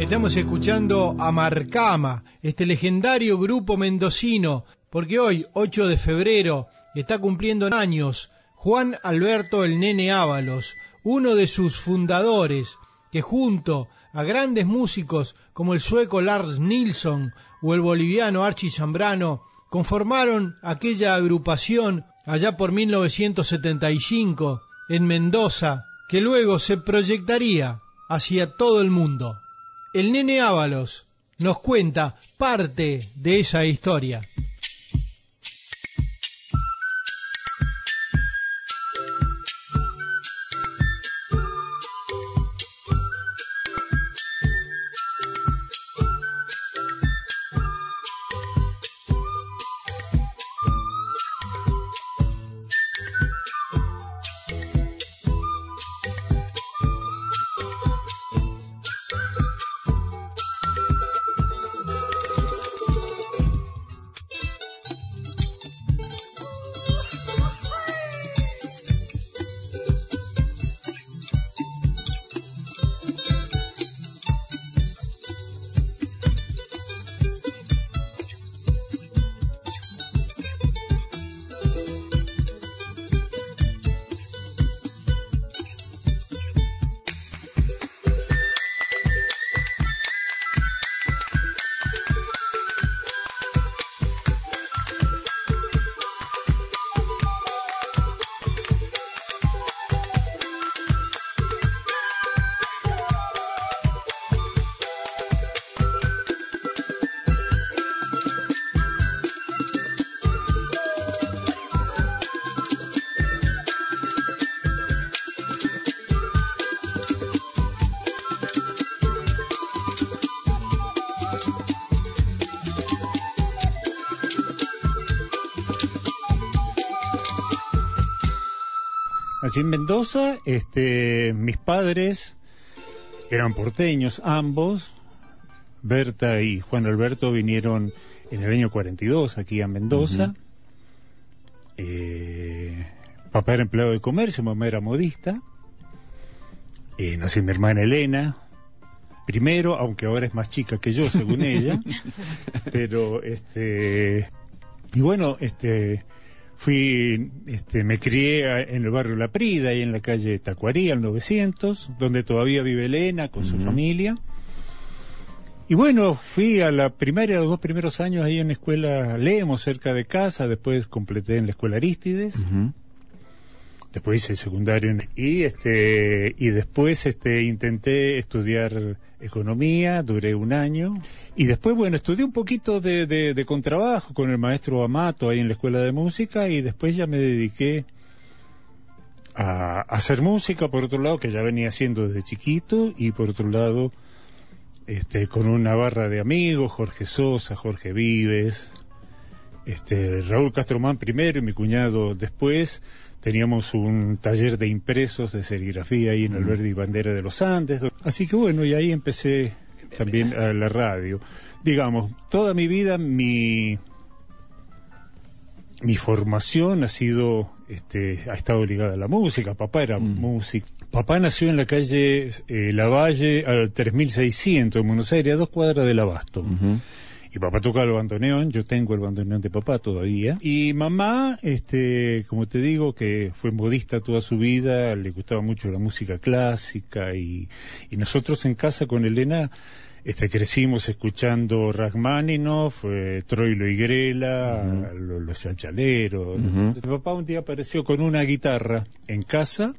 Estamos escuchando a Marcama, este legendario grupo mendocino, porque hoy, 8 de febrero, está cumpliendo años Juan Alberto el Nene Ábalos, uno de sus fundadores, que junto a grandes músicos como el sueco Lars Nilsson o el boliviano Archie Zambrano, conformaron aquella agrupación allá por 1975 en Mendoza, que luego se proyectaría hacia todo el mundo. El nene Ábalos nos cuenta parte de esa historia. Nací en Mendoza, este, mis padres eran porteños ambos. Berta y Juan Alberto vinieron en el año 42 aquí a Mendoza. Eh, papá era empleado de comercio, mamá era modista. Eh, nací mi hermana Elena, primero, aunque ahora es más chica que yo, según ella. Pero, este, y bueno, este, Fui, este, me crié en el barrio La Prida, ahí en la calle Tacuarí, al 900, donde todavía vive Elena con su familia. Y bueno, fui a la primaria, los dos primeros años ahí en la escuela Lemos, cerca de casa, después completé en la escuela Aristides después hice el secundario y este y después este intenté estudiar economía duré un año. Y después bueno estudié un poquito de, de, contrabajo con el maestro Amato ahí en la escuela de música y después ya me dediqué a, hacer música por otro lado que ya venía haciendo desde chiquito y por otro lado este con una barra de amigos Jorge Sosa Jorge Vives este Raúl Castromán primero y mi cuñado después teníamos un taller de impresos de serigrafía ahí en el Verde y Bandera de los Andes. Así que bueno, y ahí empecé también a la radio. Digamos, toda mi vida mi mi formación ha sido este ha estado ligada a la música. Papá era músico. Papá nació en la calle eh, Lavalle al 3600 en Buenos Aires a dos cuadras del Abasto y papá toca el bandoneón, yo tengo el bandoneón de papá todavía. Y mamá, este, como te digo, que fue modista toda su vida, le gustaba mucho la música clásica y, y nosotros en casa con Elena este, crecimos escuchando Rachmaninoff, eh, Troilo y Grela, los, chanchaleros. Papá un día apareció con una guitarra en casa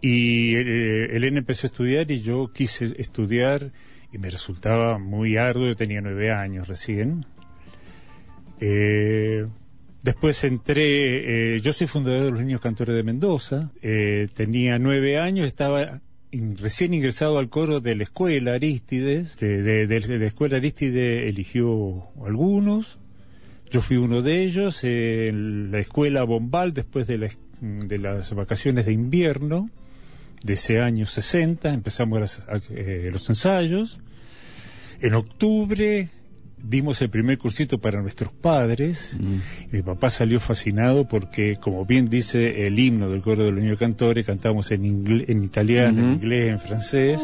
y eh, Elena empezó a estudiar y yo quise estudiar me resultaba muy arduo, yo tenía nueve años recién. Eh, después entré, eh, yo soy fundador de los Niños Cantores de Mendoza, eh, tenía nueve años, estaba recién ingresado al coro de la escuela Aristides, de, la escuela Aristides eligió algunos, yo fui uno de ellos, en la escuela Bombal después de, de las vacaciones de invierno, de ese año 60, empezamos eh, los ensayos. En octubre dimos el primer cursito para nuestros padres. Mm. Mi papá salió fascinado porque, como bien dice el himno del coro de los niños cantores, cantamos en, en italiano, en inglés, en francés.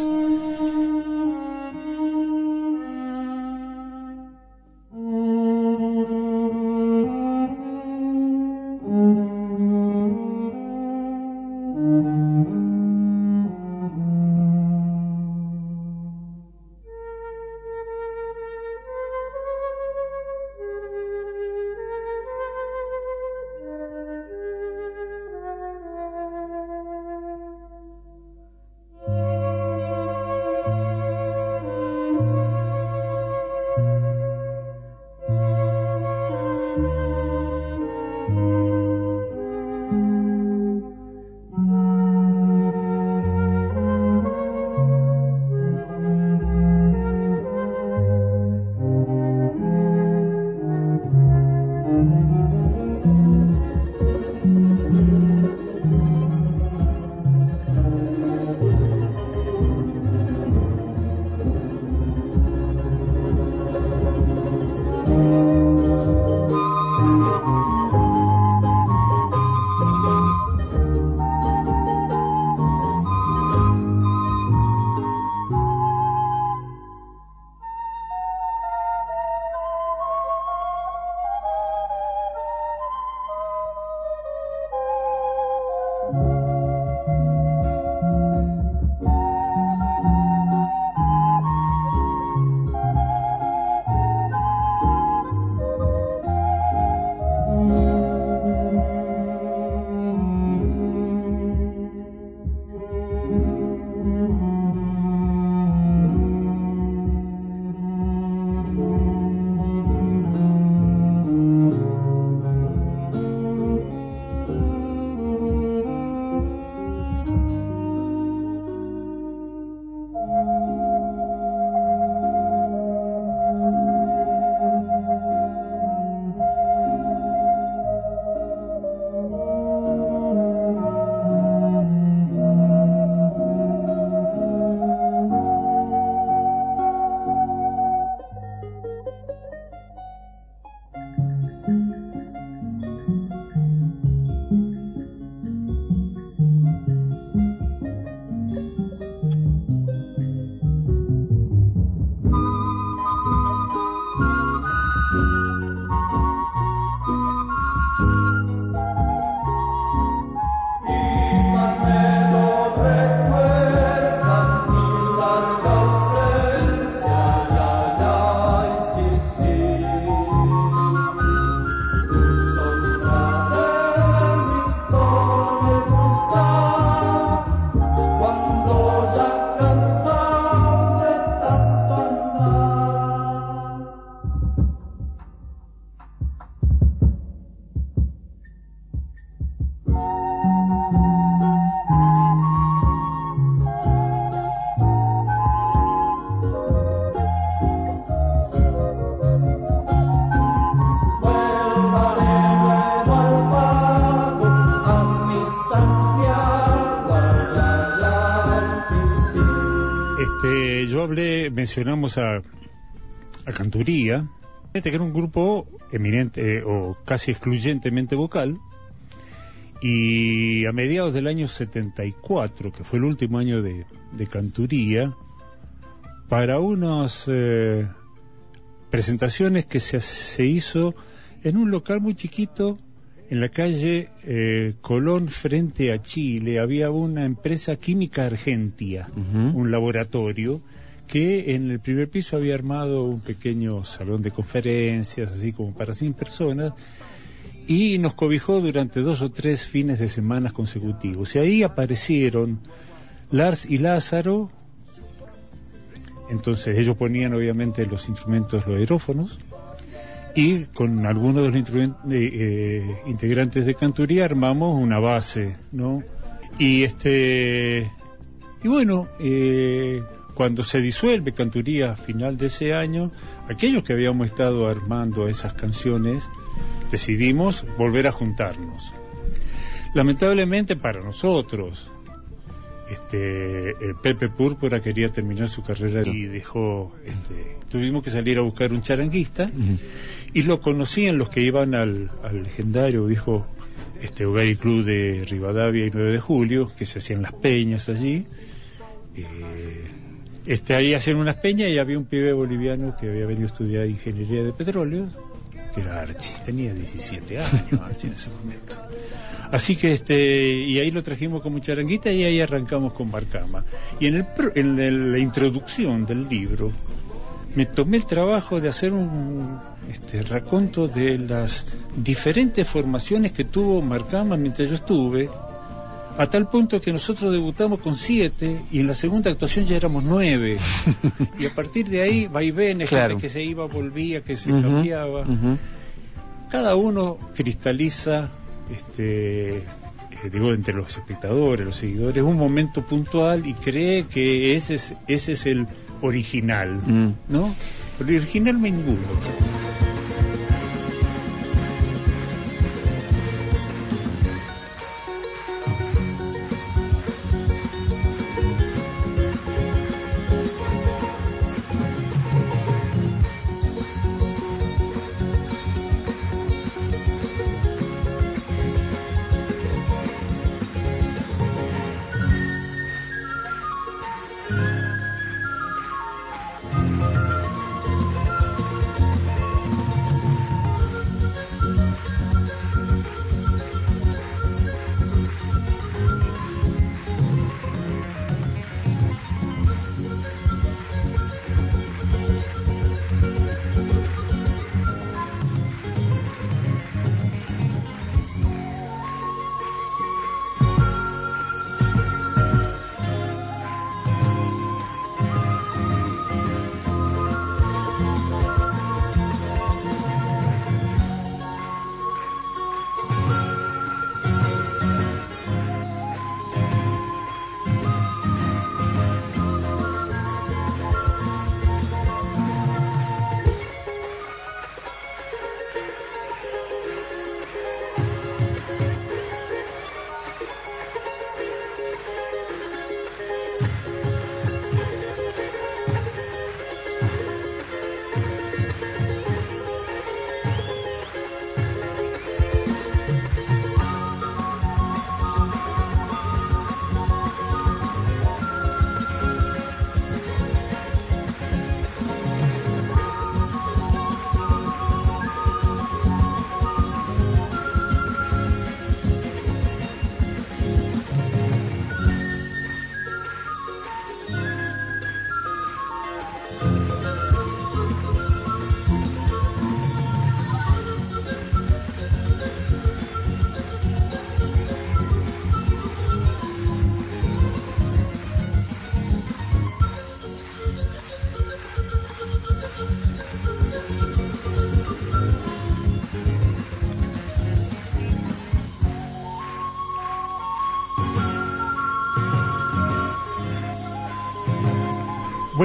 Mencionamos a, a Canturía, este que era un grupo eminente eh, o casi excluyentemente vocal, y a mediados del año 74, que fue el último año de, de Canturía, para unas eh, presentaciones que se, se hizo en un local muy chiquito en la calle eh, Colón frente a Chile había una empresa química argentia, un laboratorio que en el primer piso había armado un pequeño salón de conferencias, así como para 100 personas, y nos cobijó durante dos o tres fines de semanas consecutivos. Y ahí aparecieron Lars y Lázaro, entonces ellos ponían obviamente los instrumentos, los aerófonos, y con algunos de los eh, eh, integrantes de Canturía armamos una base, ¿no? Y este y bueno, eh, cuando se disuelve Canturía a final de ese año, aquellos que habíamos estado armando esas canciones decidimos volver a juntarnos. Lamentablemente para nosotros, este, eh, Pepe Púrpura quería terminar su carrera y dejó, este, tuvimos que salir a buscar un charanguista y lo conocían los que iban al, legendario viejo este Hogar Club de Rivadavia y 9 de Julio, que se hacían las peñas allí. Eh, este, ahí hacían unas peñas y había un pibe boliviano que había venido a estudiar ingeniería de petróleo, que era Archie, tenía 17 años Archie en ese momento. Así que este, y ahí lo trajimos como charanguita y ahí arrancamos con Barcama. Y en, el, en la introducción del libro me tomé el trabajo de hacer un este, raconto de las diferentes formaciones que tuvo Marcama mientras yo estuve, a tal punto que nosotros debutamos con siete y en la segunda actuación ya éramos nueve. y a partir de ahí, vaivenes, gente que se iba, volvía, que se cambiaba. Cada uno cristaliza este, eh, digo, entre los espectadores, los seguidores, un momento puntual y cree que ese es, ese es el original, mm. ¿no? El original me ninguno.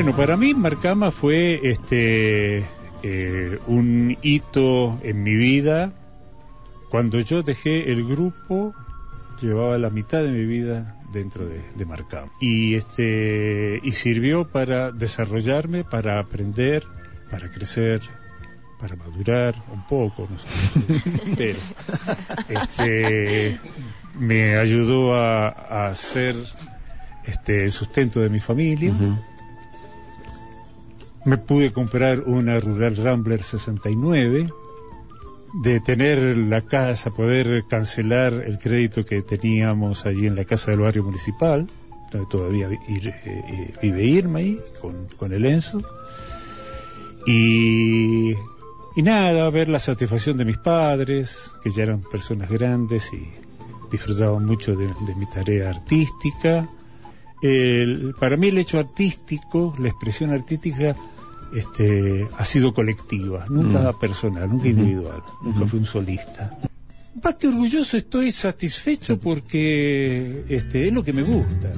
Bueno, para mí Marcama fue este eh, un hito en mi vida. Cuando yo dejé el grupo, llevaba la mitad de mi vida dentro de, Marcama. Y este y sirvió para desarrollarme, para aprender, para crecer, para madurar un poco, no sé, pero este, me ayudó a, hacer este, el sustento de mi familia me pude comprar una Rural Rambler 69, de tener la casa, poder cancelar el crédito que teníamos allí en la casa del barrio municipal, donde todavía eh, vive Irma ahí, con, el Enzo. Y, y nada, ver la satisfacción de mis padres, que ya eran personas grandes y disfrutaban mucho de, mi tarea artística. para mí el hecho artístico, la expresión artística, este, ha sido colectiva, nunca mm. personal, nunca individual, nunca fui un solista. Más que orgulloso estoy satisfecho porque este, es lo que me gusta.